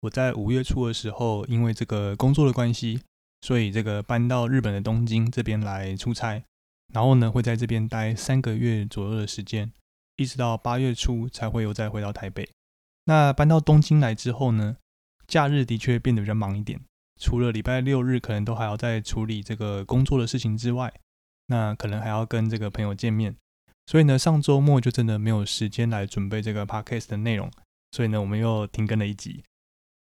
我在五月初的时候，因为这个工作的关系，所以这个搬到日本的东京这边来出差，然后呢会在这边待三个月左右的时间，一直到八月初才会又再回到台北。那搬到东京来之后呢，假日的确变得比较忙一点。除了礼拜六日可能都还要在处理这个工作的事情之外，那可能还要跟这个朋友见面，所以呢，上周末就真的没有时间来准备这个 podcast 的内容，所以呢，我们又停更了一集。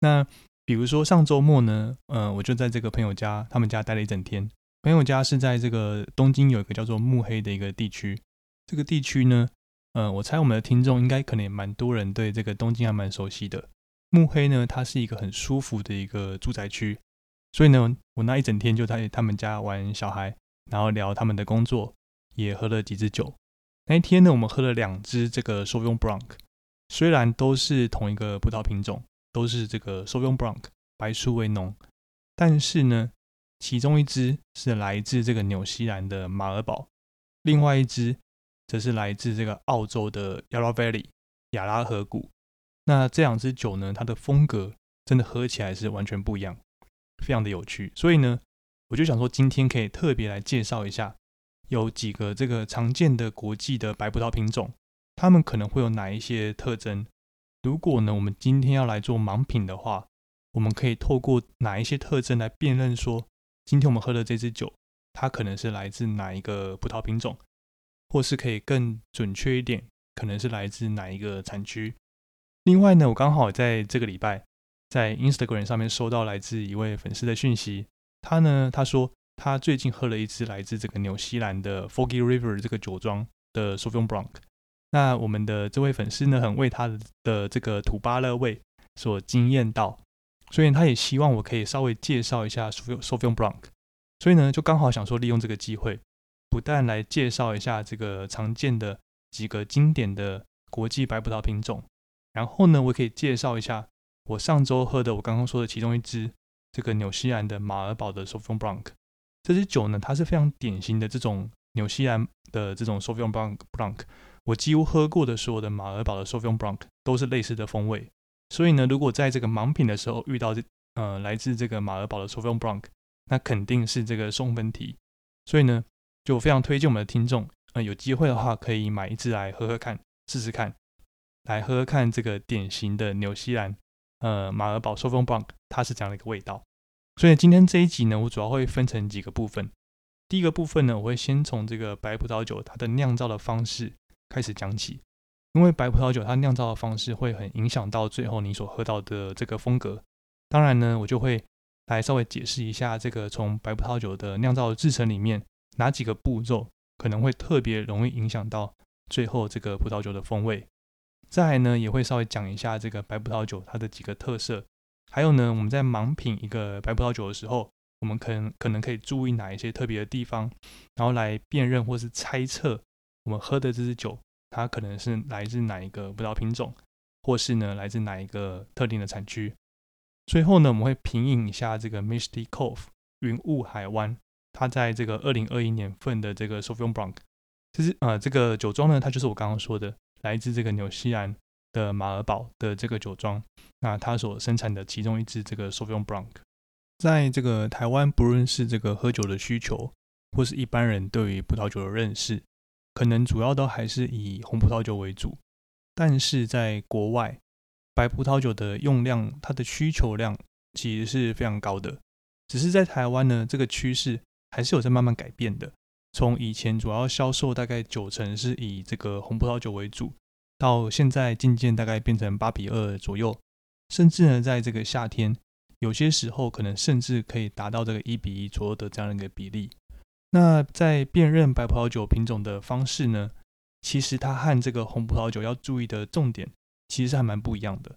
那比如说上周末呢，嗯，我就在这个朋友家，他们家待了一整天。朋友家是在这个东京有一个叫做目黑的一个地区，这个地区呢，嗯，我猜我们的听众应该可能也蛮多人对这个东京还蛮熟悉的。目黑呢，它是一个很舒服的一个住宅区。所以呢，我那一整天就在他们家玩小孩，然后聊他们的工作，也喝了几支酒。那一天呢，我们喝了两支这个 s o v i o n Blanc，虽然都是同一个葡萄品种，都是这个 Sauvignon Blanc 白苏维农，但是呢，其中一支是来自这个纽西兰的马尔堡，另外一支则是来自这个澳洲的 Yarra Valley 亚拉河谷。那这两支酒呢，它的风格真的喝起来是完全不一样。非常的有趣，所以呢，我就想说，今天可以特别来介绍一下，有几个这个常见的国际的白葡萄品种，它们可能会有哪一些特征？如果呢，我们今天要来做盲品的话，我们可以透过哪一些特征来辨认说，今天我们喝的这支酒，它可能是来自哪一个葡萄品种，或是可以更准确一点，可能是来自哪一个产区？另外呢，我刚好在这个礼拜。在 Instagram 上面收到来自一位粉丝的讯息，他呢他说他最近喝了一支来自这个纽西兰的 Foggy River 这个酒庄的 Sauvignon Blanc。那我们的这位粉丝呢很为他的的这个土巴勒味所惊艳到，所以他也希望我可以稍微介绍一下 Sauvignon Blanc。所以呢就刚好想说利用这个机会，不但来介绍一下这个常见的几个经典的国际白葡萄品种，然后呢我可以介绍一下。我上周喝的，我刚刚说的其中一支，这个纽西兰的马尔堡的 Sauvignon Blanc，这支酒呢，它是非常典型的这种纽西兰的这种 Sauvignon Blanc。我几乎喝过的所有的马尔堡的 Sauvignon Blanc 都是类似的风味。所以呢，如果在这个盲品的时候遇到这呃来自这个马尔堡的 Sauvignon Blanc，那肯定是这个送分题。所以呢，就非常推荐我们的听众，呃，有机会的话可以买一支来喝喝看，试试看，来喝喝看这个典型的纽西兰。呃，马尔堡 s o u v i g n Blanc 它是这样的一个味道，所以今天这一集呢，我主要会分成几个部分。第一个部分呢，我会先从这个白葡萄酒它的酿造的方式开始讲起，因为白葡萄酒它酿造的方式会很影响到最后你所喝到的这个风格。当然呢，我就会来稍微解释一下这个从白葡萄酒的酿造制成里面哪几个步骤可能会特别容易影响到最后这个葡萄酒的风味。再呢，也会稍微讲一下这个白葡萄酒它的几个特色，还有呢，我们在盲品一个白葡萄酒的时候，我们可能可能可以注意哪一些特别的地方，然后来辨认或是猜测我们喝的这支酒它可能是来自哪一个葡萄品种，或是呢来自哪一个特定的产区。最后呢，我们会评饮一下这个 Misty Cove 云雾海湾，它在这个二零二一年份的这个 Sauvignon Blanc，其实呃这个酒庄呢，它就是我刚刚说的。来自这个纽西兰的马尔堡的这个酒庄，那它所生产的其中一支这个 Sauvignon Blanc，在这个台湾，不论是这个喝酒的需求，或是一般人对于葡萄酒的认识，可能主要都还是以红葡萄酒为主。但是在国外，白葡萄酒的用量，它的需求量其实是非常高的。只是在台湾呢，这个趋势还是有在慢慢改变的。从以前主要销售大概九成是以这个红葡萄酒为主，到现在渐渐大概变成八比二左右，甚至呢，在这个夏天，有些时候可能甚至可以达到这个一比一左右的这样的一个比例。那在辨认白葡萄酒品种的方式呢，其实它和这个红葡萄酒要注意的重点其实还蛮不一样的。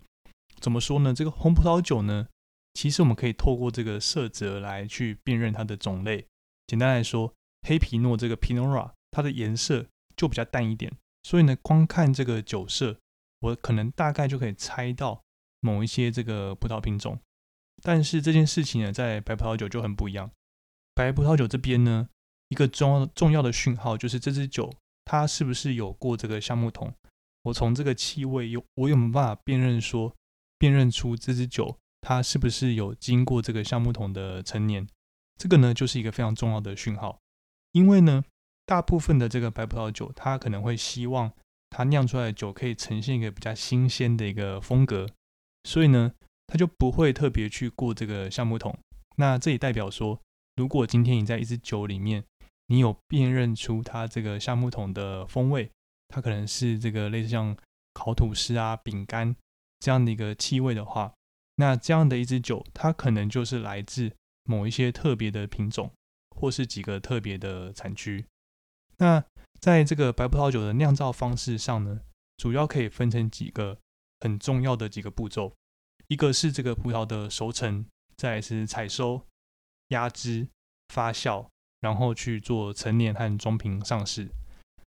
怎么说呢？这个红葡萄酒呢，其实我们可以透过这个色泽来去辨认它的种类。简单来说，黑皮诺这个 Pinot Noir，它的颜色就比较淡一点，所以呢，光看这个酒色，我可能大概就可以猜到某一些这个葡萄品种。但是这件事情呢，在白葡萄酒就很不一样。白葡萄酒这边呢，一个重重要的讯号就是这支酒它是不是有过这个橡木桶。我从这个气味有我有没有办法辨认说，辨认出这支酒它是不是有经过这个橡木桶的陈年？这个呢，就是一个非常重要的讯号。因为呢，大部分的这个白葡萄酒，它可能会希望它酿出来的酒可以呈现一个比较新鲜的一个风格，所以呢，它就不会特别去过这个橡木桶。那这也代表说，如果今天你在一支酒里面，你有辨认出它这个橡木桶的风味，它可能是这个类似像烤吐司啊、饼干这样的一个气味的话，那这样的一支酒，它可能就是来自某一些特别的品种。或是几个特别的产区。那在这个白葡萄酒的酿造方式上呢，主要可以分成几个很重要的几个步骤。一个是这个葡萄的熟成，再是采收、压枝、发酵，然后去做陈年和装瓶上市。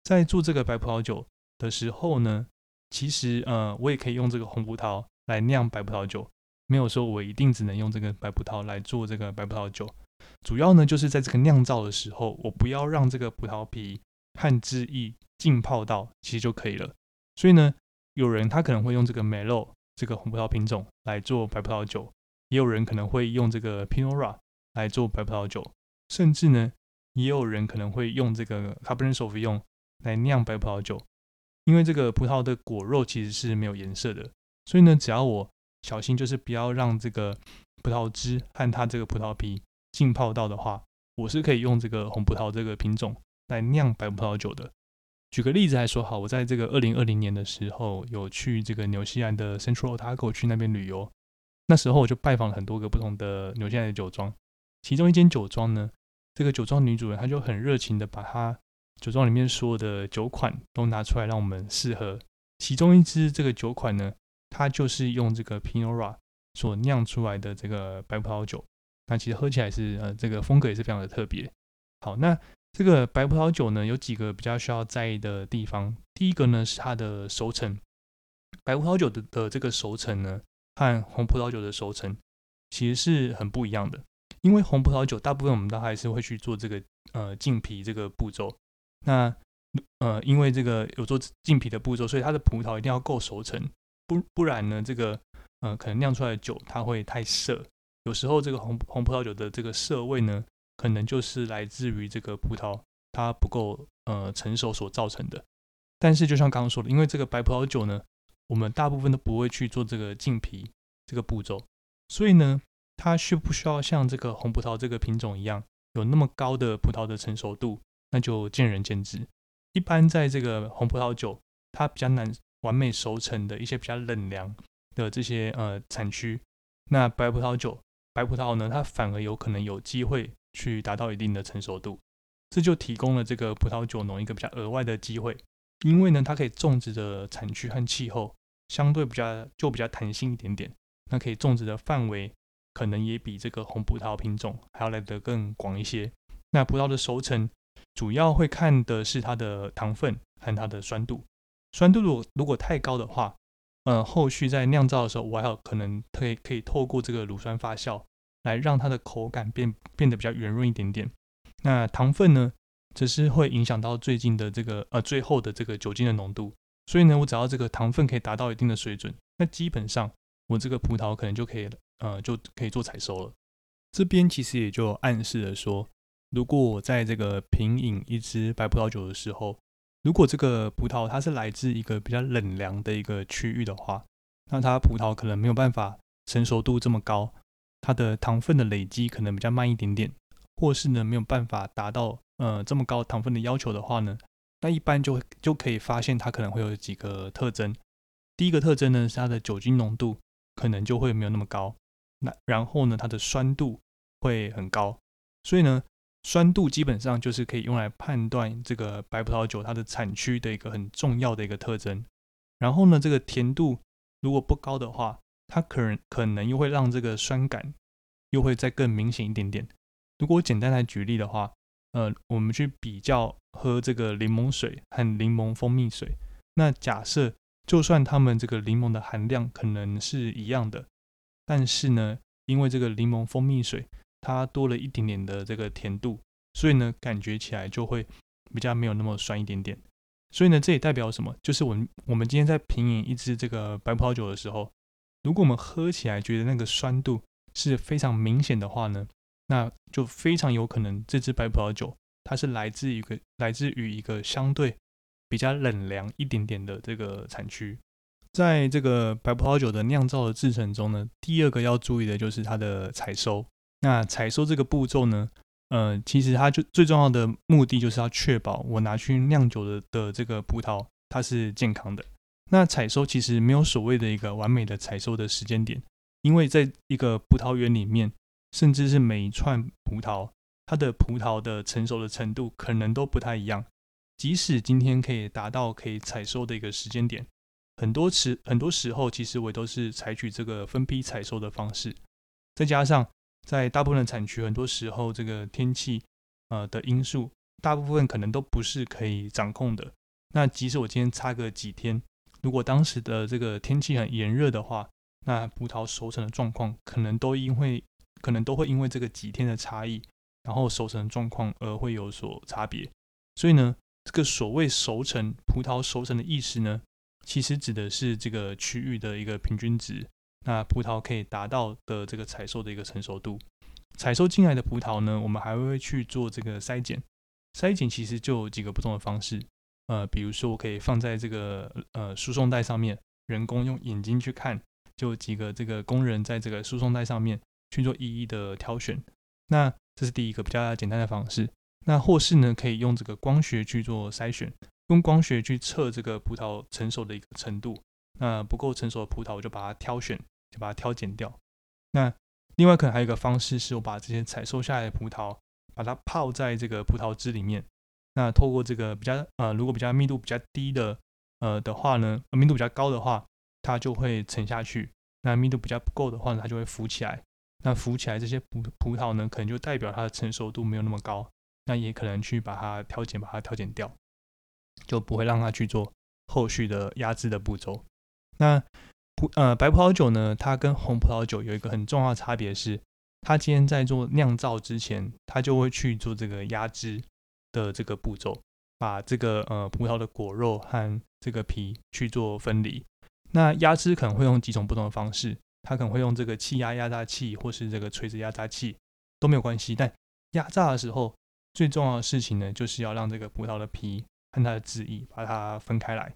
在做这个白葡萄酒的时候呢，其实呃，我也可以用这个红葡萄来酿白葡萄酒，没有说我一定只能用这个白葡萄来做这个白葡萄酒。主要呢，就是在这个酿造的时候，我不要让这个葡萄皮和汁液浸泡到，其实就可以了。所以呢，有人他可能会用这个梅洛这个红葡萄品种来做白葡萄酒，也有人可能会用这个 Pinot Noir 来做白葡萄酒，甚至呢，也有人可能会用这个 Cabernet Sauvignon 来酿白葡萄酒。因为这个葡萄的果肉其实是没有颜色的，所以呢，只要我小心，就是不要让这个葡萄汁和它这个葡萄皮。浸泡到的话，我是可以用这个红葡萄这个品种来酿白葡萄酒的。举个例子来说，好，我在这个二零二零年的时候有去这个纽西兰的 Central Otago 去那边旅游，那时候我就拜访了很多个不同的纽西兰的酒庄，其中一间酒庄呢，这个酒庄女主人她就很热情的把她酒庄里面所有的酒款都拿出来让我们试喝，其中一支这个酒款呢，它就是用这个 Pinot Noir 所酿出来的这个白葡萄酒。那其实喝起来是呃，这个风格也是非常的特别。好，那这个白葡萄酒呢，有几个比较需要在意的地方。第一个呢是它的熟成，白葡萄酒的的这个熟成呢，和红葡萄酒的熟成其实是很不一样的。因为红葡萄酒大部分我们都还是会去做这个呃浸皮这个步骤。那呃，因为这个有做浸皮的步骤，所以它的葡萄一定要够熟成，不不然呢，这个呃可能酿出来的酒它会太涩。有时候这个红红葡萄酒的这个涩味呢，可能就是来自于这个葡萄它不够呃成熟所造成的。但是就像刚刚说的，因为这个白葡萄酒呢，我们大部分都不会去做这个浸皮这个步骤，所以呢，它需不需要像这个红葡萄这个品种一样有那么高的葡萄的成熟度，那就见仁见智。一般在这个红葡萄酒它比较难完美熟成的一些比较冷凉的这些呃产区，那白葡萄酒。白葡萄呢，它反而有可能有机会去达到一定的成熟度，这就提供了这个葡萄酒农一个比较额外的机会，因为呢，它可以种植的产区和气候相对比较就比较弹性一点点，那可以种植的范围可能也比这个红葡萄品种还要来得更广一些。那葡萄的熟成主要会看的是它的糖分和它的酸度，酸度如果如果太高的话。呃，后续在酿造的时候，我还有可能可以可以透过这个乳酸发酵，来让它的口感变变得比较圆润一点点。那糖分呢，只是会影响到最近的这个呃最后的这个酒精的浓度。所以呢，我只要这个糖分可以达到一定的水准，那基本上我这个葡萄可能就可以了呃就可以做采收了。这边其实也就暗示了说，如果我在这个品饮一支白葡萄酒的时候，如果这个葡萄它是来自一个比较冷凉的一个区域的话，那它葡萄可能没有办法成熟度这么高，它的糖分的累积可能比较慢一点点，或是呢没有办法达到呃这么高糖分的要求的话呢，那一般就就可以发现它可能会有几个特征。第一个特征呢是它的酒精浓度可能就会没有那么高，那然后呢它的酸度会很高，所以呢酸度基本上就是可以用来判断这个白葡萄酒它的产区的一个很重要的一个特征。然后呢这个甜度如果不高的话，它可能可能又会让这个酸感又会再更明显一点点。如果我简单来举例的话，呃，我们去比较喝这个柠檬水和柠檬蜂蜜水，那假设就算它们这个柠檬的含量可能是一样的，但是呢，因为这个柠檬蜂蜜水它多了一点点的这个甜度，所以呢，感觉起来就会比较没有那么酸一点点。所以呢，这也代表什么？就是我们我们今天在品饮一支这个白葡萄酒的时候。如果我们喝起来觉得那个酸度是非常明显的话呢，那就非常有可能这支白葡萄酒它是来自一个来自于一个相对比较冷凉一点点的这个产区。在这个白葡萄酒的酿造的制程中呢，第二个要注意的就是它的采收。那采收这个步骤呢，呃，其实它就最重要的目的就是要确保我拿去酿酒的的这个葡萄它是健康的。那采收其实没有所谓的一个完美的采收的时间点，因为在一个葡萄园里面，甚至是每一串葡萄，它的葡萄的成熟的程度可能都不太一样。即使今天可以达到可以采收的一个时间点，很多时很多时候其实我都是采取这个分批采收的方式。再加上在大部分的产区，很多时候这个天气呃的因素，大部分可能都不是可以掌控的。那即使我今天差个几天。如果当时的这个天气很炎热的话，那葡萄熟成的状况可能都因为可能都会因为这个几天的差异，然后熟成状况而会有所差别。所以呢，这个所谓熟成葡萄熟成的意思呢，其实指的是这个区域的一个平均值，那葡萄可以达到的这个采收的一个成熟度。采收进来的葡萄呢，我们还会去做这个筛检，筛检其实就有几个不同的方式。呃，比如说我可以放在这个呃输送带上面，人工用眼睛去看，就几个这个工人在这个输送带上面去做一一的挑选。那这是第一个比较简单的方式。那或是呢，可以用这个光学去做筛选，用光学去测这个葡萄成熟的一个程度。那不够成熟的葡萄，我就把它挑选，就把它挑拣掉。那另外可能还有一个方式，是我把这些采收下来的葡萄，把它泡在这个葡萄汁里面。那透过这个比较呃，如果比较密度比较低的呃的话呢，密度比较高的话，它就会沉下去；那密度比较不够的话呢，它就会浮起来。那浮起来这些葡葡萄呢，可能就代表它的成熟度没有那么高。那也可能去把它挑拣，把它挑拣掉，就不会让它去做后续的压制的步骤。那葡呃白葡萄酒呢，它跟红葡萄酒有一个很重要的差别是，它今天在做酿造之前，它就会去做这个压汁。的这个步骤，把这个呃葡萄的果肉和这个皮去做分离。那压汁可能会用几种不同的方式，它可能会用这个气压压榨器，或是这个垂直压榨器都没有关系。但压榨的时候，最重要的事情呢，就是要让这个葡萄的皮和它的汁液把它分开来。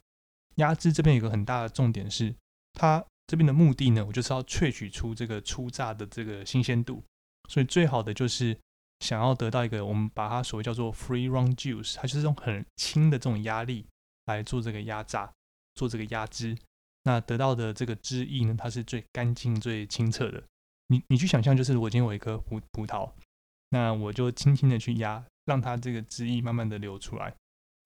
压汁这边有个很大的重点是，它这边的目的呢，我就是要萃取出这个初榨的这个新鲜度，所以最好的就是。想要得到一个，我们把它所谓叫做 free run juice，它就是用很轻的这种压力来做这个压榨，做这个压汁。那得到的这个汁液呢，它是最干净、最清澈的。你你去想象，就是我今天有一颗葡葡萄，那我就轻轻的去压，让它这个汁液慢慢的流出来。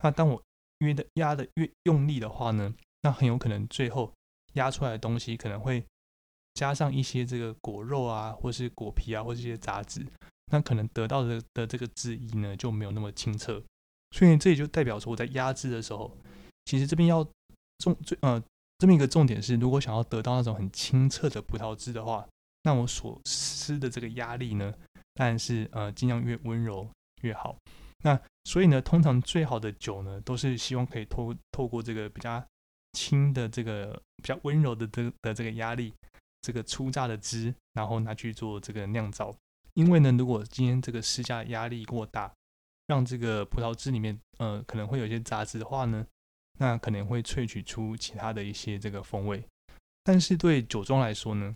那当我约的压的越用力的话呢，那很有可能最后压出来的东西可能会加上一些这个果肉啊，或是果皮啊，或是一些杂质。那可能得到的的这个质疑呢就没有那么清澈，所以这也就代表说我在压制的时候，其实这边要重最呃这么一个重点是，如果想要得到那种很清澈的葡萄汁的话，那我所施的这个压力呢，当然是呃尽量越温柔越好。那所以呢，通常最好的酒呢，都是希望可以透透过这个比较轻的这个比较温柔的这个的这个压力，这个粗榨的汁，然后拿去做这个酿造。因为呢，如果今天这个施加压力过大，让这个葡萄汁里面呃可能会有一些杂质的话呢，那可能会萃取出其他的一些这个风味。但是对酒庄来说呢，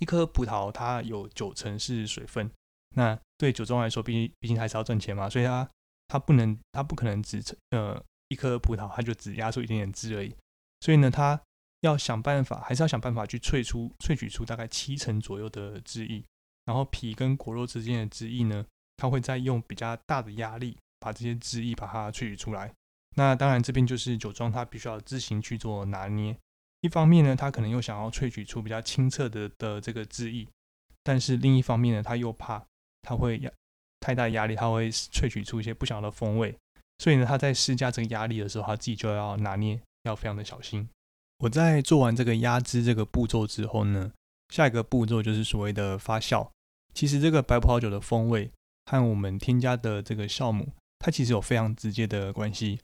一颗葡萄它有九成是水分，那对酒庄来说，毕竟毕竟还是要赚钱嘛，所以它它不能它不可能只呃一颗葡萄它就只压出一点点汁而已，所以呢，它要想办法，还是要想办法去萃出萃取出大概七成左右的汁液，然后皮跟果肉之间的汁液呢，它会再用比较大的压力把这些汁液把它萃取出来。那当然，这边就是酒庄它必须要自行去做拿捏。一方面呢，它可能又想要萃取出比较清澈的的这个汁液，但是另一方面呢，它又怕它会压太大压力，它会萃取出一些不想要的风味。所以呢，他在施加这个压力的时候，他自己就要拿捏，要非常的小心。我在做完这个压汁这个步骤之后呢，下一个步骤就是所谓的发酵。其实这个白葡萄酒的风味和我们添加的这个酵母，它其实有非常直接的关系。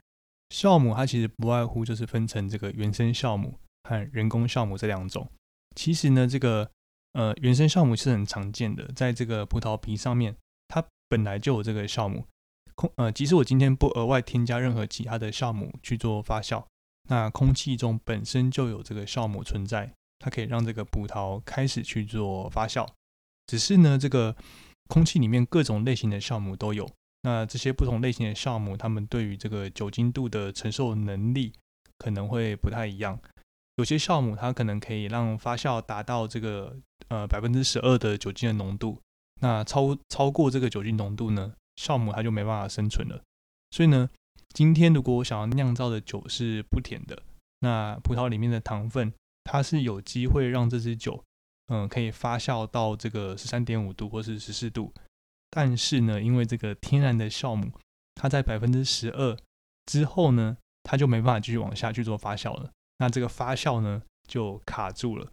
酵母它其实不外乎就是分成这个原生酵母和人工酵母这两种。其实呢，这个呃原生酵母是很常见的，在这个葡萄皮上面，它本来就有这个酵母。空呃，即使我今天不额外添加任何其他的酵母去做发酵，那空气中本身就有这个酵母存在，它可以让这个葡萄开始去做发酵。只是呢，这个空气里面各种类型的酵母都有，那这些不同类型的酵母，它们对于这个酒精度的承受能力可能会不太一样。有些酵母它可能可以让发酵达到这个呃百分之十二的酒精的浓度，那超超过这个酒精浓度呢？酵母它就没办法生存了，所以呢，今天如果我想要酿造的酒是不甜的，那葡萄里面的糖分它是有机会让这支酒，嗯，可以发酵到这个十三点五度或是十四度，但是呢，因为这个天然的酵母，它在百分之十二之后呢，它就没办法继续往下去做发酵了，那这个发酵呢就卡住了，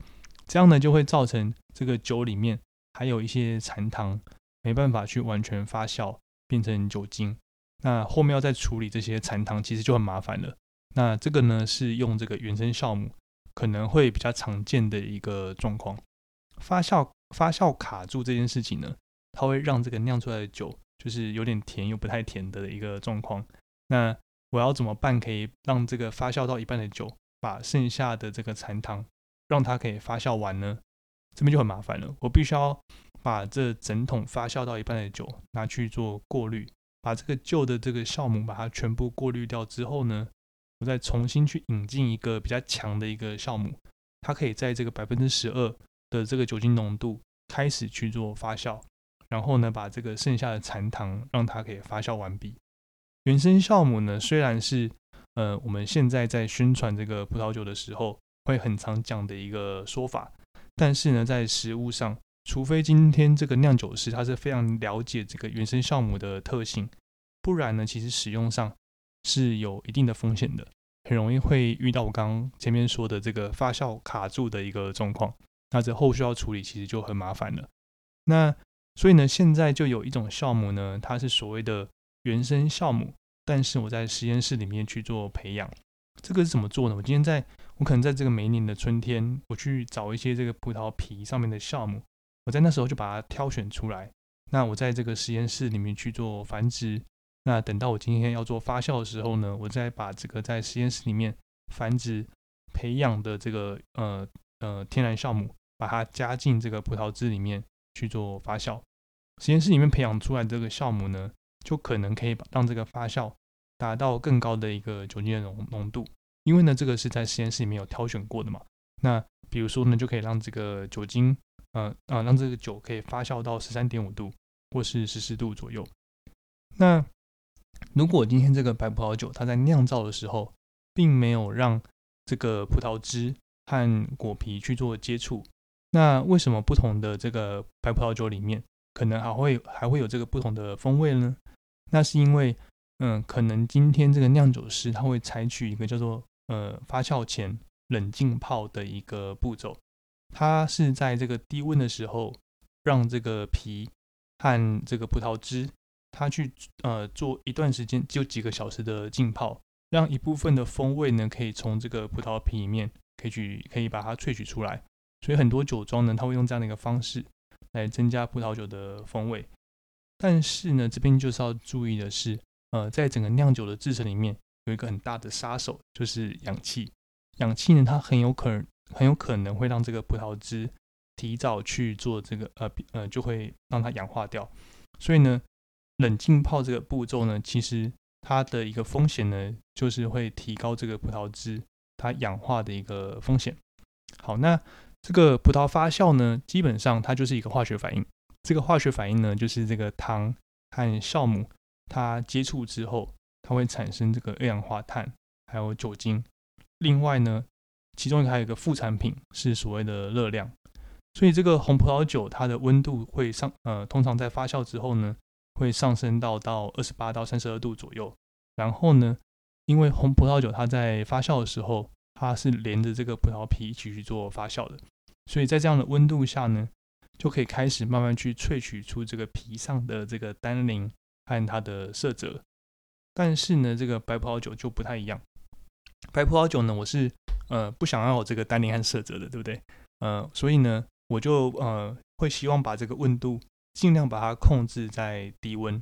这样呢就会造成这个酒里面还有一些残糖，没办法去完全发酵。变成酒精，那后面要再处理这些残糖，其实就很麻烦了。那这个呢，是用这个原生酵母可能会比较常见的一个状况。发酵发酵卡住这件事情呢，它会让这个酿出来的酒就是有点甜又不太甜的一个状况。那我要怎么办，可以让这个发酵到一半的酒，把剩下的这个残糖让它可以发酵完呢？这边就很麻烦了，我必须要。把这整桶发酵到一半的酒拿去做过滤，把这个旧的这个酵母把它全部过滤掉之后呢，我再重新去引进一个比较强的一个酵母，它可以在这个百分之十二的这个酒精浓度开始去做发酵，然后呢，把这个剩下的残糖让它可以发酵完毕。原生酵母呢，虽然是呃我们现在在宣传这个葡萄酒的时候会很常讲的一个说法，但是呢，在实物上。除非今天这个酿酒师他是非常了解这个原生酵母的特性，不然呢，其实使用上是有一定的风险的，很容易会遇到我刚刚前面说的这个发酵卡住的一个状况，那这后续要处理其实就很麻烦了。那所以呢，现在就有一种酵母呢，它是所谓的原生酵母，但是我在实验室里面去做培养，这个是怎么做呢？我今天在我可能在这个每年的春天，我去找一些这个葡萄皮上面的酵母。我在那时候就把它挑选出来，那我在这个实验室里面去做繁殖，那等到我今天要做发酵的时候呢，我再把这个在实验室里面繁殖培养的这个呃呃天然酵母，把它加进这个葡萄汁里面去做发酵。实验室里面培养出来这个酵母呢，就可能可以把让这个发酵达到更高的一个酒精的浓浓度，因为呢这个是在实验室里面有挑选过的嘛。那比如说呢，就可以让这个酒精。呃啊，让这个酒可以发酵到十三点五度或是十四度左右。那如果今天这个白葡萄酒它在酿造的时候，并没有让这个葡萄汁和果皮去做接触，那为什么不同的这个白葡萄酒里面可能还会还会有这个不同的风味呢？那是因为，嗯，可能今天这个酿酒师他会采取一个叫做呃发酵前冷浸泡的一个步骤。它是在这个低温的时候，让这个皮和这个葡萄汁，它去呃做一段时间，就几个小时的浸泡，让一部分的风味呢，可以从这个葡萄皮里面可以去可以把它萃取出来。所以很多酒庄呢，它会用这样的一个方式来增加葡萄酒的风味。但是呢，这边就是要注意的是，呃，在整个酿酒的制成里面，有一个很大的杀手，就是氧气。氧气呢，它很有可能。很有可能会让这个葡萄汁提早去做这个呃呃，就会让它氧化掉。所以呢，冷浸泡这个步骤呢，其实它的一个风险呢，就是会提高这个葡萄汁它氧化的一个风险。好，那这个葡萄发酵呢，基本上它就是一个化学反应。这个化学反应呢，就是这个糖和酵母它接触之后，它会产生这个二氧化碳还有酒精。另外呢，其中还有一个副产品是所谓的热量。所以这个红葡萄酒它的温度会上，呃，通常在发酵之后呢，会上升到到二十八到三十二度左右。然后呢，因为红葡萄酒它在发酵的时候，它是连着这个葡萄皮一起去做发酵的，所以在这样的温度下呢，就可以开始慢慢去萃取出这个皮上的这个单宁和它的色泽。但是呢，这个白葡萄酒就不太一样。白葡萄酒呢，我是呃不想要这个单宁和色泽的，对不对？呃，所以呢。我就呃会希望把这个温度尽量把它控制在低温。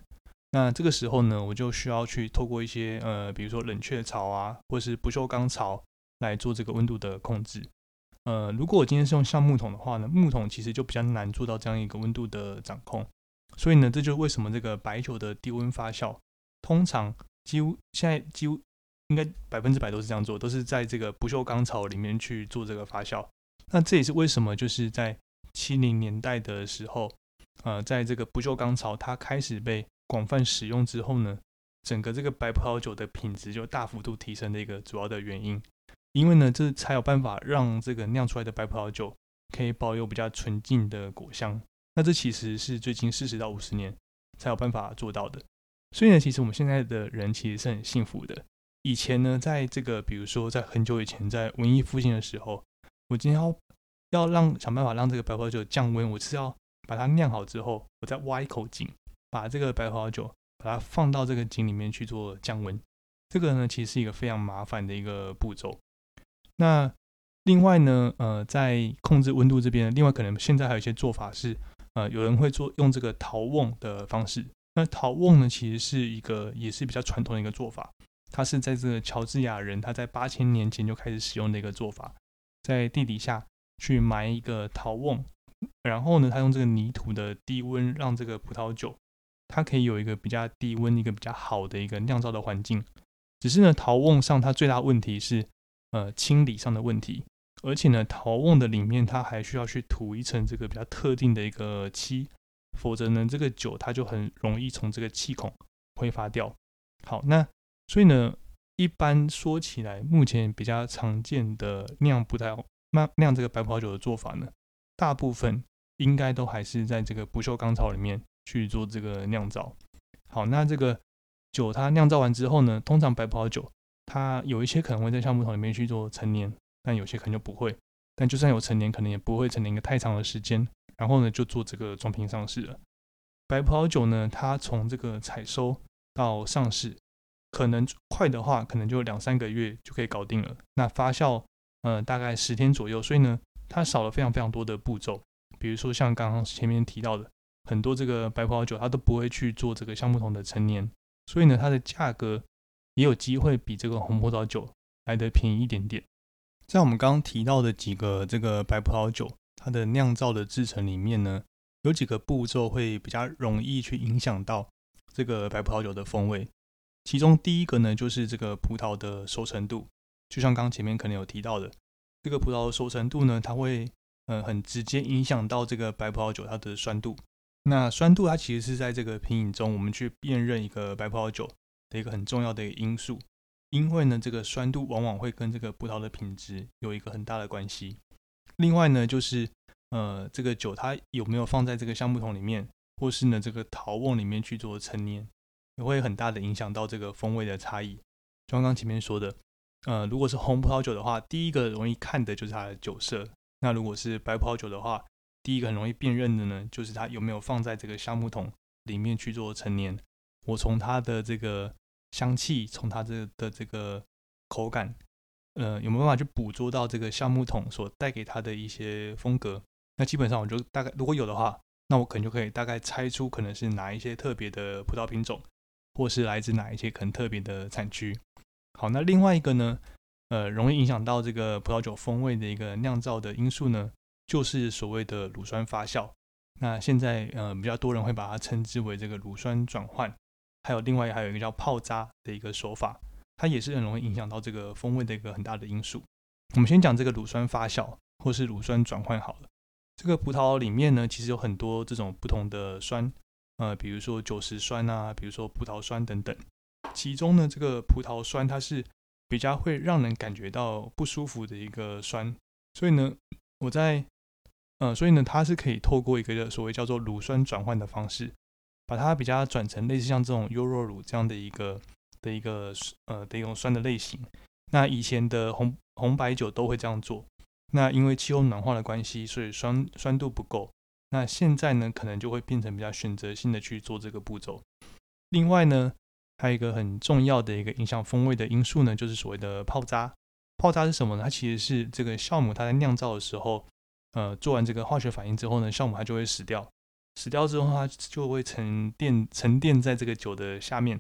那这个时候呢，我就需要去透过一些呃，比如说冷却槽啊，或是不锈钢槽来做这个温度的控制。呃，如果我今天是用橡木桶的话呢，木桶其实就比较难做到这样一个温度的掌控。所以呢，这就是为什么这个白酒的低温发酵，通常几乎现在几乎应该百分之百都是这样做，都是在这个不锈钢槽里面去做这个发酵。那这也是为什么，就是在七零年代的时候，呃，在这个不锈钢槽它开始被广泛使用之后呢，整个这个白葡萄酒的品质就大幅度提升的一个主要的原因。因为呢，这才有办法让这个酿出来的白葡萄酒可以保有比较纯净的果香。那这其实是最近四十到五十年才有办法做到的。所以呢，其实我们现在的人其实是很幸福的。以前呢，在这个比如说在很久以前，在文艺复兴的时候。我今天要要让想办法让这个白葡萄酒降温，我是要把它酿好之后，我再挖一口井，把这个白葡萄酒把它放到这个井里面去做降温。这个呢，其实是一个非常麻烦的一个步骤。那另外呢，呃，在控制温度这边，另外可能现在还有一些做法是，呃，有人会做用这个陶瓮的方式。那陶瓮呢，其实是一个也是比较传统的一个做法，它是在这个乔治亚人他在八千年前就开始使用的一个做法。在地底下去埋一个陶瓮，然后呢，他用这个泥土的低温，让这个葡萄酒它可以有一个比较低温、一个比较好的一个酿造的环境。只是呢，陶瓮上它最大问题是呃清理上的问题，而且呢，陶瓮的里面它还需要去涂一层这个比较特定的一个漆，否则呢，这个酒它就很容易从这个气孔挥发掉。好，那所以呢。一般说起来，目前比较常见的酿葡萄、酿酿这个白葡萄酒的做法呢，大部分应该都还是在这个不锈钢槽里面去做这个酿造。好，那这个酒它酿造完之后呢，通常白葡萄酒它有一些可能会在橡木桶里面去做陈年，但有些可能就不会。但就算有陈年，可能也不会陈年一个太长的时间，然后呢就做这个装瓶上市了。白葡萄酒呢，它从这个采收到上市。可能快的话，可能就两三个月就可以搞定了。那发酵，呃，大概十天左右。所以呢，它少了非常非常多的步骤。比如说像刚刚前面提到的，很多这个白葡萄酒，它都不会去做这个橡木桶的陈年。所以呢，它的价格也有机会比这个红葡萄酒来的便宜一点点。在我们刚刚提到的几个这个白葡萄酒，它的酿造的制成里面呢，有几个步骤会比较容易去影响到这个白葡萄酒的风味。其中第一个呢，就是这个葡萄的熟成度，就像刚前面可能有提到的，这个葡萄的熟成度呢，它会呃很直接影响到这个白葡萄酒它的酸度。那酸度它其实是在这个品饮中，我们去辨认一个白葡萄酒的一个很重要的因素，因为呢，这个酸度往往会跟这个葡萄的品质有一个很大的关系。另外呢，就是呃这个酒它有没有放在这个橡木桶里面，或是呢这个陶瓮里面去做陈年。也会很大的影响到这个风味的差异。就刚刚前面说的，呃，如果是红葡萄酒的话，第一个容易看的就是它的酒色；那如果是白葡萄酒的话，第一个很容易辨认的呢，就是它有没有放在这个橡木桶里面去做陈年。我从它的这个香气，从它这的这个口感，呃，有没有办法去捕捉到这个橡木桶所带给它的一些风格？那基本上我就大概如果有的话，那我可能就可以大概猜出可能是哪一些特别的葡萄品种。或是来自哪一些可能特别的产区？好，那另外一个呢，呃，容易影响到这个葡萄酒风味的一个酿造的因素呢，就是所谓的乳酸发酵。那现在呃比较多人会把它称之为这个乳酸转换，还有另外还有一个叫泡渣的一个手法，它也是很容易影响到这个风味的一个很大的因素。我们先讲这个乳酸发酵或是乳酸转换好了。这个葡萄里面呢，其实有很多这种不同的酸，呃，比如说酒石酸啊，比如说葡萄酸等等。其中呢，这个葡萄酸它是比较会让人感觉到不舒服的一个酸，所以呢，我在呃，所以呢，它是可以透过一个所谓叫做乳酸转换的方式，把它比较转成类似像这种优酪乳这样的一个的一个呃的一种酸的类型。那以前的红红白酒都会这样做。那因为气候暖化的关系，所以酸酸度不够。那现在呢，可能就会变成比较选择性的去做这个步骤。另外呢，还有一个很重要的一个影响风味的因素呢，就是所谓的泡渣。泡渣是什么呢？它其实是这个酵母它在酿造的时候，呃，做完这个化学反应之后呢，酵母它就会死掉。死掉之后，它就会沉淀沉淀在这个酒的下面，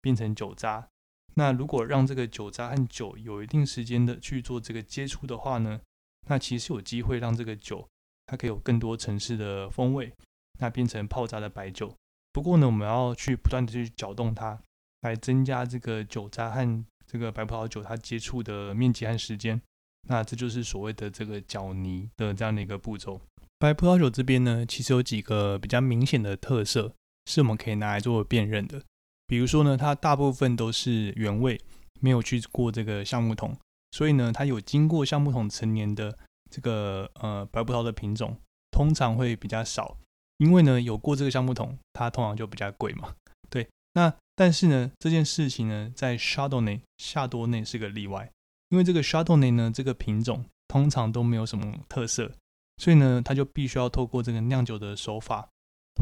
变成酒渣。那如果让这个酒渣和酒有一定时间的去做这个接触的话呢？那其实有机会让这个酒，它可以有更多层次的风味，那变成泡渣的白酒。不过呢，我们要去不断的去搅动它，来增加这个酒渣和这个白葡萄酒它接触的面积和时间。那这就是所谓的这个搅泥的这样的一个步骤。白葡萄酒这边呢，其实有几个比较明显的特色，是我们可以拿来做辨认的。比如说呢，它大部分都是原味，没有去过这个橡木桶。所以呢，它有经过橡木桶成年的这个呃白葡萄的品种，通常会比较少，因为呢有过这个橡木桶，它通常就比较贵嘛。对，那但是呢这件事情呢，在夏多内夏多内是个例外，因为这个夏多内呢这个品种通常都没有什么特色，所以呢它就必须要透过这个酿酒的手法，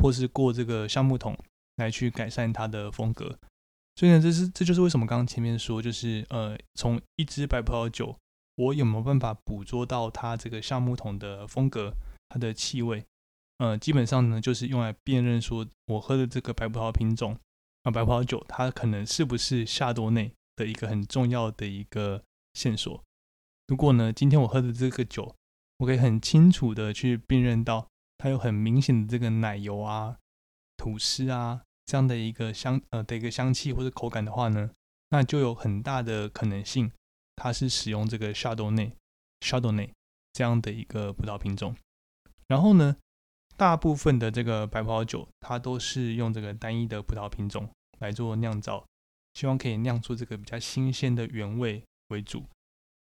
或是过这个橡木桶来去改善它的风格。所以呢，这是这就是为什么刚刚前面说，就是呃，从一支白葡萄酒，我有没有办法捕捉到它这个橡木桶的风格、它的气味？呃，基本上呢，就是用来辨认说我喝的这个白葡萄品种啊，白葡萄酒它可能是不是夏多内的一个很重要的一个线索。如果呢，今天我喝的这个酒，我可以很清楚的去辨认到它有很明显的这个奶油啊、吐司啊。这样的一个香呃的一个香气或者口感的话呢，那就有很大的可能性，它是使用这个 Chardonnay Chardonnay 这样的一个葡萄品种。然后呢，大部分的这个白葡萄酒，它都是用这个单一的葡萄品种来做酿造，希望可以酿出这个比较新鲜的原味为主。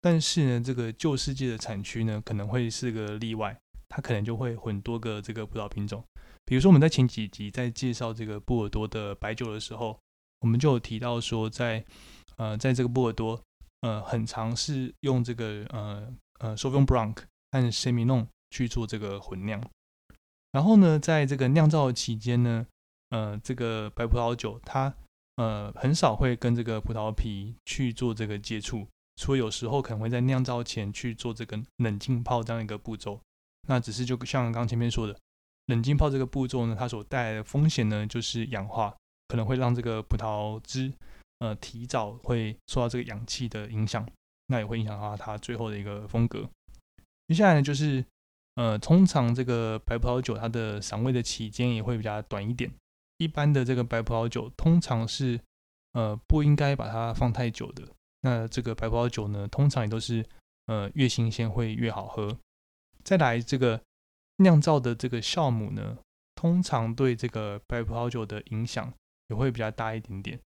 但是呢，这个旧世界的产区呢，可能会是个例外，它可能就会混多个这个葡萄品种。比如说，我们在前几集在介绍这个波尔多的白酒的时候，我们就有提到说，在呃，在这个波尔多，呃，很尝试用这个呃呃 s o v i g n Blanc 和 s e m i n o n 去做这个混酿。然后呢，在这个酿造期间呢，呃，这个白葡萄酒它呃很少会跟这个葡萄皮去做这个接触，除了有时候可能会在酿造前去做这个冷浸泡这样一个步骤。那只是就像刚前面说的。冷浸泡这个步骤呢，它所带来的风险呢，就是氧化，可能会让这个葡萄汁呃提早会受到这个氧气的影响，那也会影响到它最后的一个风格。接下来呢，就是呃，通常这个白葡萄酒它的赏味的期间也会比较短一点。一般的这个白葡萄酒通常是呃不应该把它放太久的。那这个白葡萄酒呢，通常也都是呃越新鲜会越好喝。再来这个。酿造的这个酵母呢，通常对这个白葡萄酒的影响也会比较大一点点。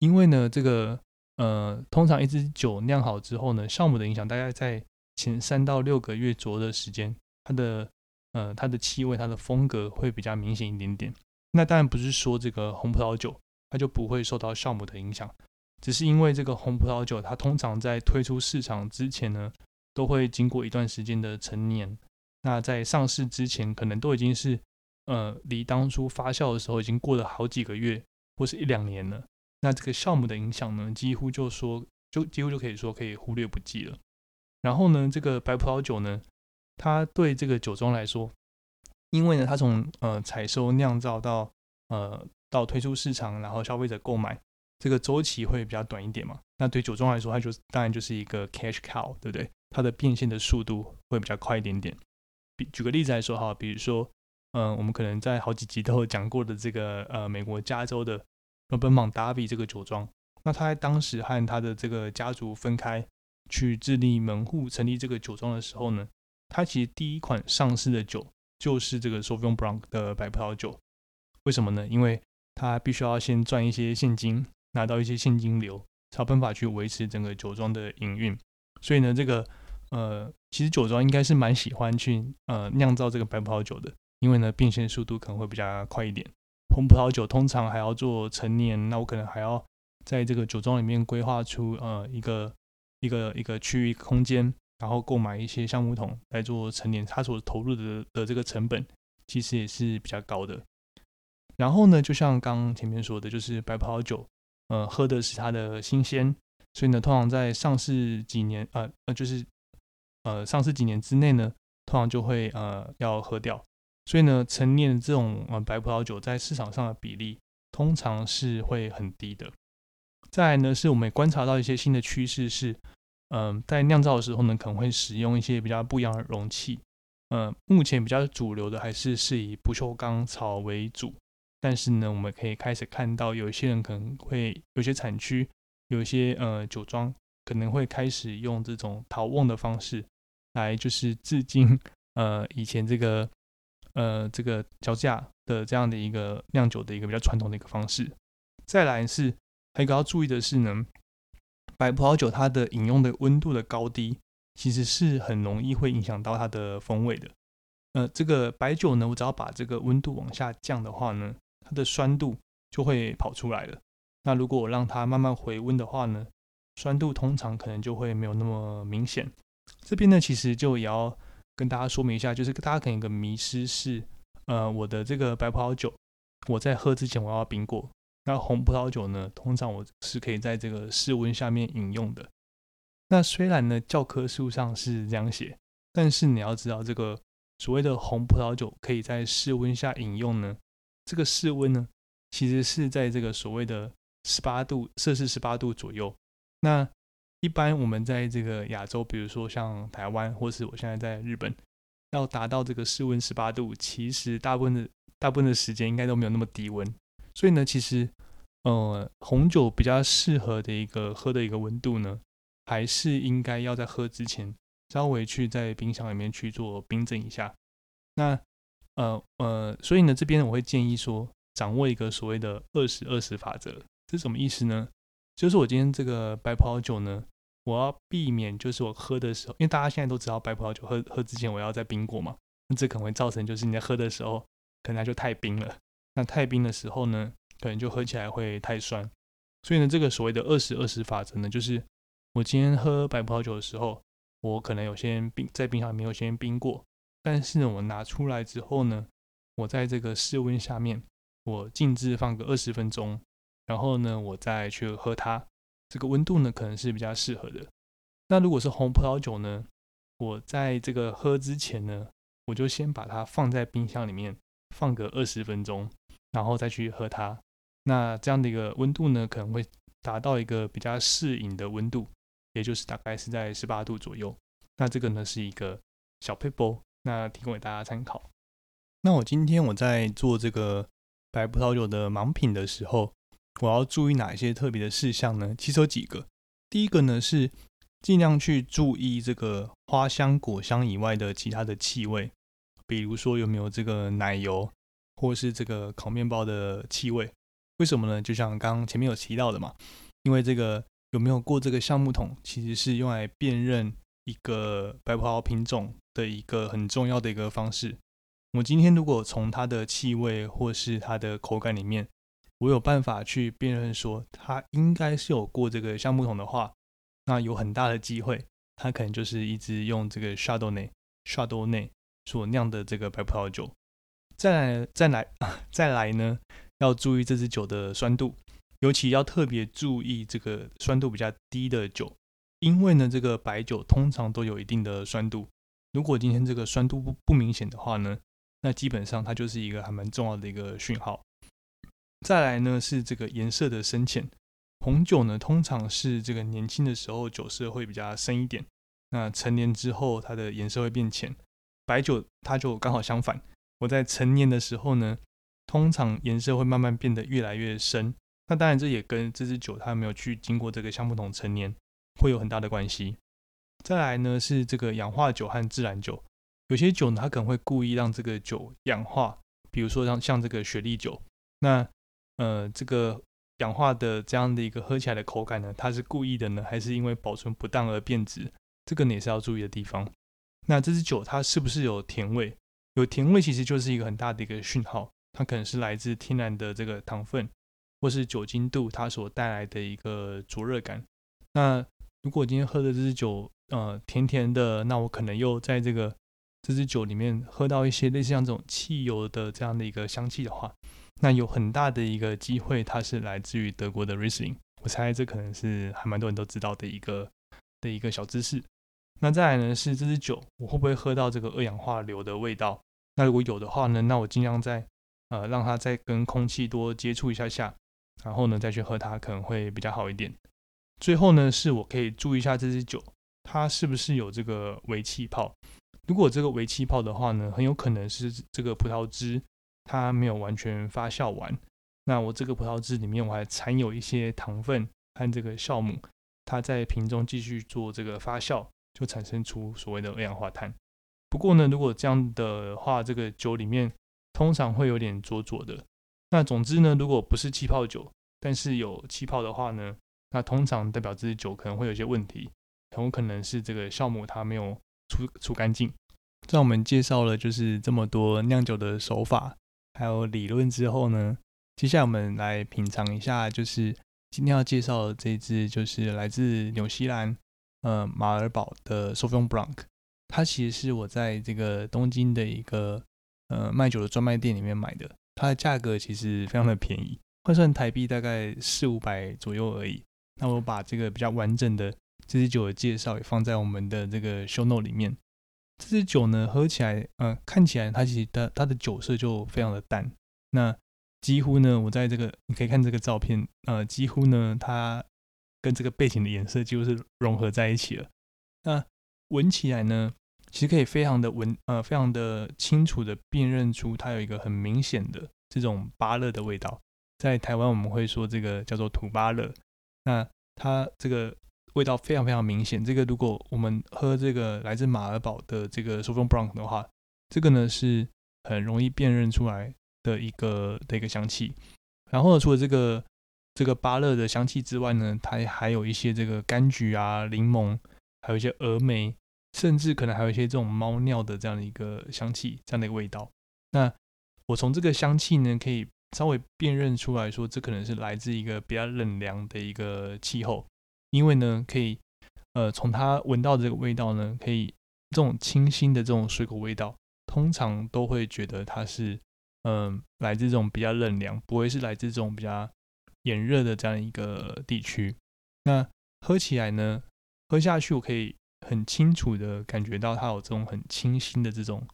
因为呢，这个呃，通常一支酒酿好之后呢，酵母的影响大概在前三到六个月左右的时间，它的呃，它的气味、它的风格会比较明显一点点。那当然不是说这个红葡萄酒它就不会受到酵母的影响，只是因为这个红葡萄酒它通常在推出市场之前呢，都会经过一段时间的陈年。那在上市之前，可能都已经是，呃，离当初发酵的时候已经过了好几个月，或是一两年了。那这个酵母的影响呢，几乎就说，就几乎就可以说可以忽略不计了。然后呢，这个白葡萄酒呢，它对这个酒庄来说，因为呢，它从呃采收酿造到呃到推出市场，然后消费者购买，这个周期会比较短一点嘛。那对酒庄来说，它就当然就是一个 cash cow，对不对？它的变现的速度会比较快一点点。比举个例子来说哈，比如说，嗯，我们可能在好几集都有讲过的这个呃，美国加州的 Robert Mondavi 这个酒庄，那他在当时和他的这个家族分开去自立门户成立这个酒庄的时候呢，他其实第一款上市的酒就是这个 Sauvignon Blanc 的白葡萄酒。为什么呢？因为他必须要先赚一些现金，拿到一些现金流，才有办法去维持整个酒庄的营运。所以呢，这个呃，其实酒庄应该是蛮喜欢去呃酿造这个白葡萄酒的，因为呢变现速度可能会比较快一点。红葡萄酒通常还要做陈年，那我可能还要在这个酒庄里面规划出呃一个一个一个区域空间，然后购买一些橡木桶来做陈年，它所投入的的这个成本其实也是比较高的。然后呢，就像刚前面说的，就是白葡萄酒，呃，喝的是它的新鲜。所以呢，通常在上市几年，呃呃，就是呃上市几年之内呢，通常就会呃要喝掉。所以呢，陈年这种呃白葡萄酒在市场上的比例通常是会很低的。再来呢，是我们观察到一些新的趋势是，嗯，在酿造的时候呢，可能会使用一些比较不一样的容器。呃，目前比较主流的还是是以不锈钢槽为主，但是呢，我们可以开始看到有一些人可能会有些产区。有些呃酒庄可能会开始用这种陶瓮的方式来，就是致敬呃以前这个呃这个脚架的这样的一个酿酒的一个比较传统的一个方式。再来是还有一个要注意的是呢，白葡萄酒它的饮用的温度的高低其实是很容易会影响到它的风味的。呃，这个白酒呢，我只要把这个温度往下降的话呢，它的酸度就会跑出来了。那如果我让它慢慢回温的话呢，酸度通常可能就会没有那么明显。这边呢，其实就也要跟大家说明一下，就是大家可能有个迷失是，呃，我的这个白葡萄酒，我在喝之前我要冰过。那红葡萄酒呢，通常我是可以在这个室温下面饮用的。那虽然呢教科书上是这样写，但是你要知道，这个所谓的红葡萄酒可以在室温下饮用呢，这个室温呢，其实是在这个所谓的十八度摄氏十八度左右。那一般我们在这个亚洲，比如说像台湾，或是我现在在日本，要达到这个室温十八度，其实大部分的大部分的时间应该都没有那么低温。所以呢，其实呃红酒比较适合的一个喝的一个温度呢，还是应该要在喝之前稍微去在冰箱里面去做冰镇一下。那呃呃，所以呢，这边我会建议说，掌握一个所谓的二十二十法则。这什么意思呢？就是我今天这个白葡萄酒呢，我要避免就是我喝的时候，因为大家现在都知道白葡萄酒喝喝之前我要再冰过嘛，那这可能会造成就是你在喝的时候可能它就太冰了，那太冰的时候呢，可能就喝起来会太酸。所以呢，这个所谓的二十二十法则呢，就是我今天喝白葡萄酒的时候，我可能有先冰在冰箱里面有先冰过，但是呢，我拿出来之后呢，我在这个室温下面，我静置放个二十分钟。然后呢，我再去喝它，这个温度呢可能是比较适合的。那如果是红葡萄酒呢，我在这个喝之前呢，我就先把它放在冰箱里面放个二十分钟，然后再去喝它。那这样的一个温度呢，可能会达到一个比较适应的温度，也就是大概是在十八度左右。那这个呢是一个小 paper，那提供给大家参考。那我今天我在做这个白葡萄酒的盲品的时候。我要注意哪一些特别的事项呢？其实有几个。第一个呢是尽量去注意这个花香、果香以外的其他的气味，比如说有没有这个奶油或是这个烤面包的气味。为什么呢？就像刚刚前面有提到的嘛，因为这个有没有过这个橡木桶，其实是用来辨认一个白葡萄品种的一个很重要的一个方式。我今天如果从它的气味或是它的口感里面，我有办法去辨认说，它应该是有过这个橡木桶的话，那有很大的机会，它可能就是一直用这个 shadow 内 shadow 内所酿的这个白葡萄酒。再来再来啊 再来呢，要注意这支酒的酸度，尤其要特别注意这个酸度比较低的酒，因为呢，这个白酒通常都有一定的酸度。如果今天这个酸度不不明显的话呢，那基本上它就是一个还蛮重要的一个讯号。再来呢是这个颜色的深浅，红酒呢通常是这个年轻的时候酒色会比较深一点，那成年之后它的颜色会变浅。白酒它就刚好相反，我在成年的时候呢，通常颜色会慢慢变得越来越深。那当然这也跟这支酒它没有去经过这个橡木桶陈年会有很大的关系。再来呢是这个氧化酒和自然酒，有些酒呢它可能会故意让这个酒氧化，比如说像像这个雪莉酒，那呃这个氧化的这样的一个喝起来的口感呢，它是故意的呢，还是因为保存不当而变质？这个你也是要注意的地方。那这支酒它是不是有甜味？有甜味其实就是一个很大的一个讯号，它可能是来自天然的这个糖分，或是酒精度它所带来的一个灼热感。那如果今天喝的这支酒，呃，甜甜的，那我可能又在这个这支酒里面喝到一些类似像这种汽油的这样的一个香气的话，那有很大的一个机会，它是来自于德国的 Riesling。我猜这可能是还蛮多人都知道的一个的一个小知识。那再来呢是这支酒，我会不会喝到这个二氧化硫的味道？那如果有的话呢，那我尽量在呃让它再跟空气多接触一下下，然后呢再去喝它，可能会比较好一点。最后呢是我可以注意一下这支酒，它是不是有这个微气泡？如果这个微气泡的话呢，很有可能是这个葡萄汁它没有完全发酵完。那我这个葡萄汁里面我还掺有一些糖分和这个酵母，它在瓶中继续做这个发酵。就产生出所谓的二氧化碳。不过呢，如果这样的话，这个酒里面通常会有点浊浊的。那总之呢，如果不是气泡酒，但是有气泡的话呢，那通常代表这支酒可能会有些问题，很有可能是这个酵母它没有除除干净。在我们介绍了就是这么多酿酒的手法还有理论之后呢，接下来我们来品尝一下，就是今天要介绍的这一支，就是来自纽西兰。呃，马尔堡的 Sauvignon Blanc，它其实是我在这个东京的一个呃卖酒的专卖店里面买的，它的价格其实非常的便宜，换算台币大概四五百左右而已。那我把这个比较完整的这支酒的介绍也放在我们的这个 show note 里面。这支酒呢，喝起来，呃，看起来它其实它它的酒色就非常的淡，那几乎呢，我在这个你可以看这个照片，呃，几乎呢它。跟这个背景的颜色几乎是融合在一起了。那闻起来呢，其实可以非常的闻，呃，非常的清楚的辨认出它有一个很明显的这种芭乐的味道。在台湾我们会说这个叫做土芭乐。那它这个味道非常非常明显。这个如果我们喝这个来自马尔堡的这个 Sauvignon Blanc 的话，这个呢是很容易辨认出来的一个的一个香气。然后呢除了这个。这个芭乐的香气之外呢，它还有一些这个柑橘啊、柠檬，还有一些峨眉，甚至可能还有一些这种猫尿的这样的一个香气，这样的一个味道。那我从这个香气呢，可以稍微辨认出来说，这可能是来自一个比较冷凉的一个气候，因为呢，可以呃从它闻到这个味道呢，可以这种清新的这种水果味道，通常都会觉得它是嗯来自这种比较冷凉，不会是来自这种比较。炎热的这样一个地区，那喝起来呢，喝下去我可以很清楚的感觉到它有这种很清新的这种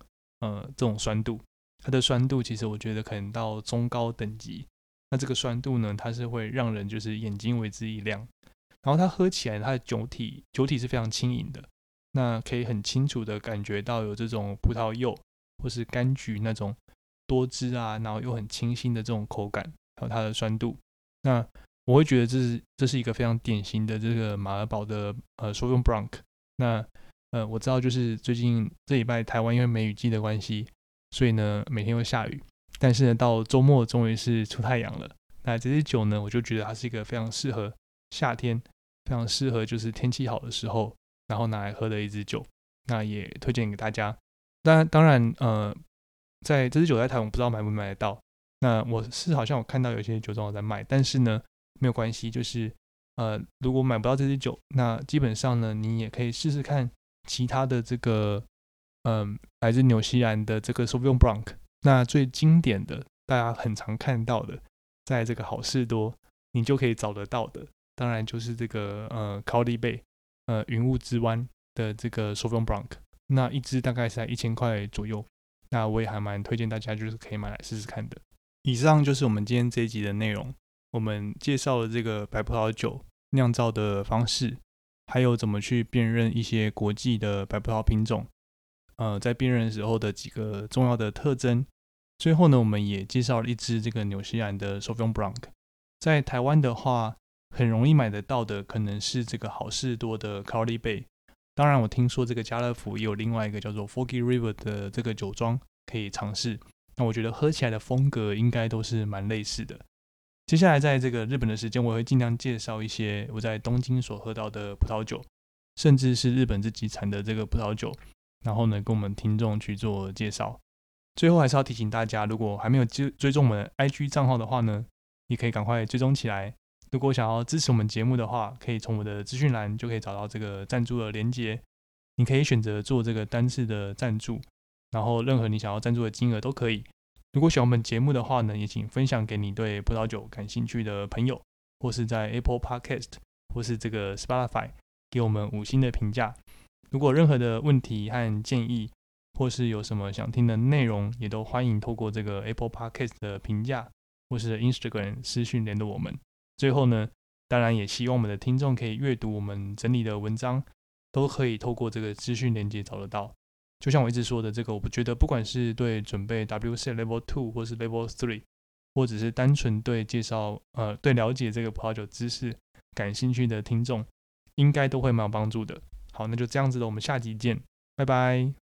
呃这种酸度，它的酸度其实我觉得可能到中高等级。那这个酸度呢，它是会让人就是眼睛为之一亮。然后它喝起来，它的酒体酒体是非常轻盈的，那可以很清楚的感觉到有这种葡萄柚或是柑橘那种多汁啊，然后又很清新的这种口感，还有它的酸度。那我会觉得这是这是一个非常典型的这个马尔堡的呃 Sauvignon Blanc。那呃我知道就是最近这礼拜台湾因为梅雨季的关系，所以呢每天会下雨，但是呢到周末终于是出太阳了。那这支酒呢我就觉得它是一个非常适合夏天，非常适合就是天气好的时候，然后拿来喝的一支酒。那也推荐给大家。当当然呃在这支酒在台湾不知道买不买得到。那我是好像我看到有些酒庄在卖，但是呢没有关系，就是呃如果买不到这支酒，那基本上呢你也可以试试看其他的这个嗯来自纽西兰的这个 Sauvignon Blanc。那最经典的大家很常看到的，在这个好事多你就可以找得到的，当然就是这个呃 Cloudy Bay 呃云雾之湾的这个 Sauvignon Blanc。那一支大概是在一千块左右，那我也还蛮推荐大家就是可以买来试试看的。以上就是我们今天这一集的内容。我们介绍了这个白葡萄酒酿造的方式，还有怎么去辨认一些国际的白葡萄品种。呃在辨认时候的几个重要的特征。最后呢，我们也介绍了一支这个纽西兰的 Sauvignon Blanc，在台湾的话，很容易买得到的可能是这个好事多的 c a r l y Bay。当然，我听说这个家乐福也有另外一个叫做 Foggy River 的这个酒庄可以尝试。那我觉得喝起来的风格应该都是蛮类似的。接下来，在这个日本的时间，我会尽量介绍一些我在东京所喝到的葡萄酒，甚至是日本自己产的这个葡萄酒，然后呢，跟我们听众去做介绍。最后，还是要提醒大家，如果还没有追追踪我们 IG 账号的话呢，你可以赶快追踪起来。如果想要支持我们节目的话，可以从我的资讯栏就可以找到这个赞助的连接，你可以选择做这个单次的赞助，然后任何你想要赞助的金额都可以。如果喜欢我们节目的话呢，也请分享给你对葡萄酒感兴趣的朋友，或是在 Apple Podcast 或是这个 Spotify 给我们五星的评价。如果任何的问题和建议，或是有什么想听的内容，也都欢迎透过这个 Apple Podcast 的评价，或是 Instagram 私讯联络我们。最后呢，当然也希望我们的听众可以阅读我们整理的文章，都可以透过这个资讯连接找得到。就像我一直说的，这个我不觉得，不管是对准备 WC Level Two 或是 Level Three，或者是单纯对介绍呃对了解这个葡萄酒知识感兴趣的听众，应该都会蛮有帮助的。好，那就这样子了，我们下集见，拜拜。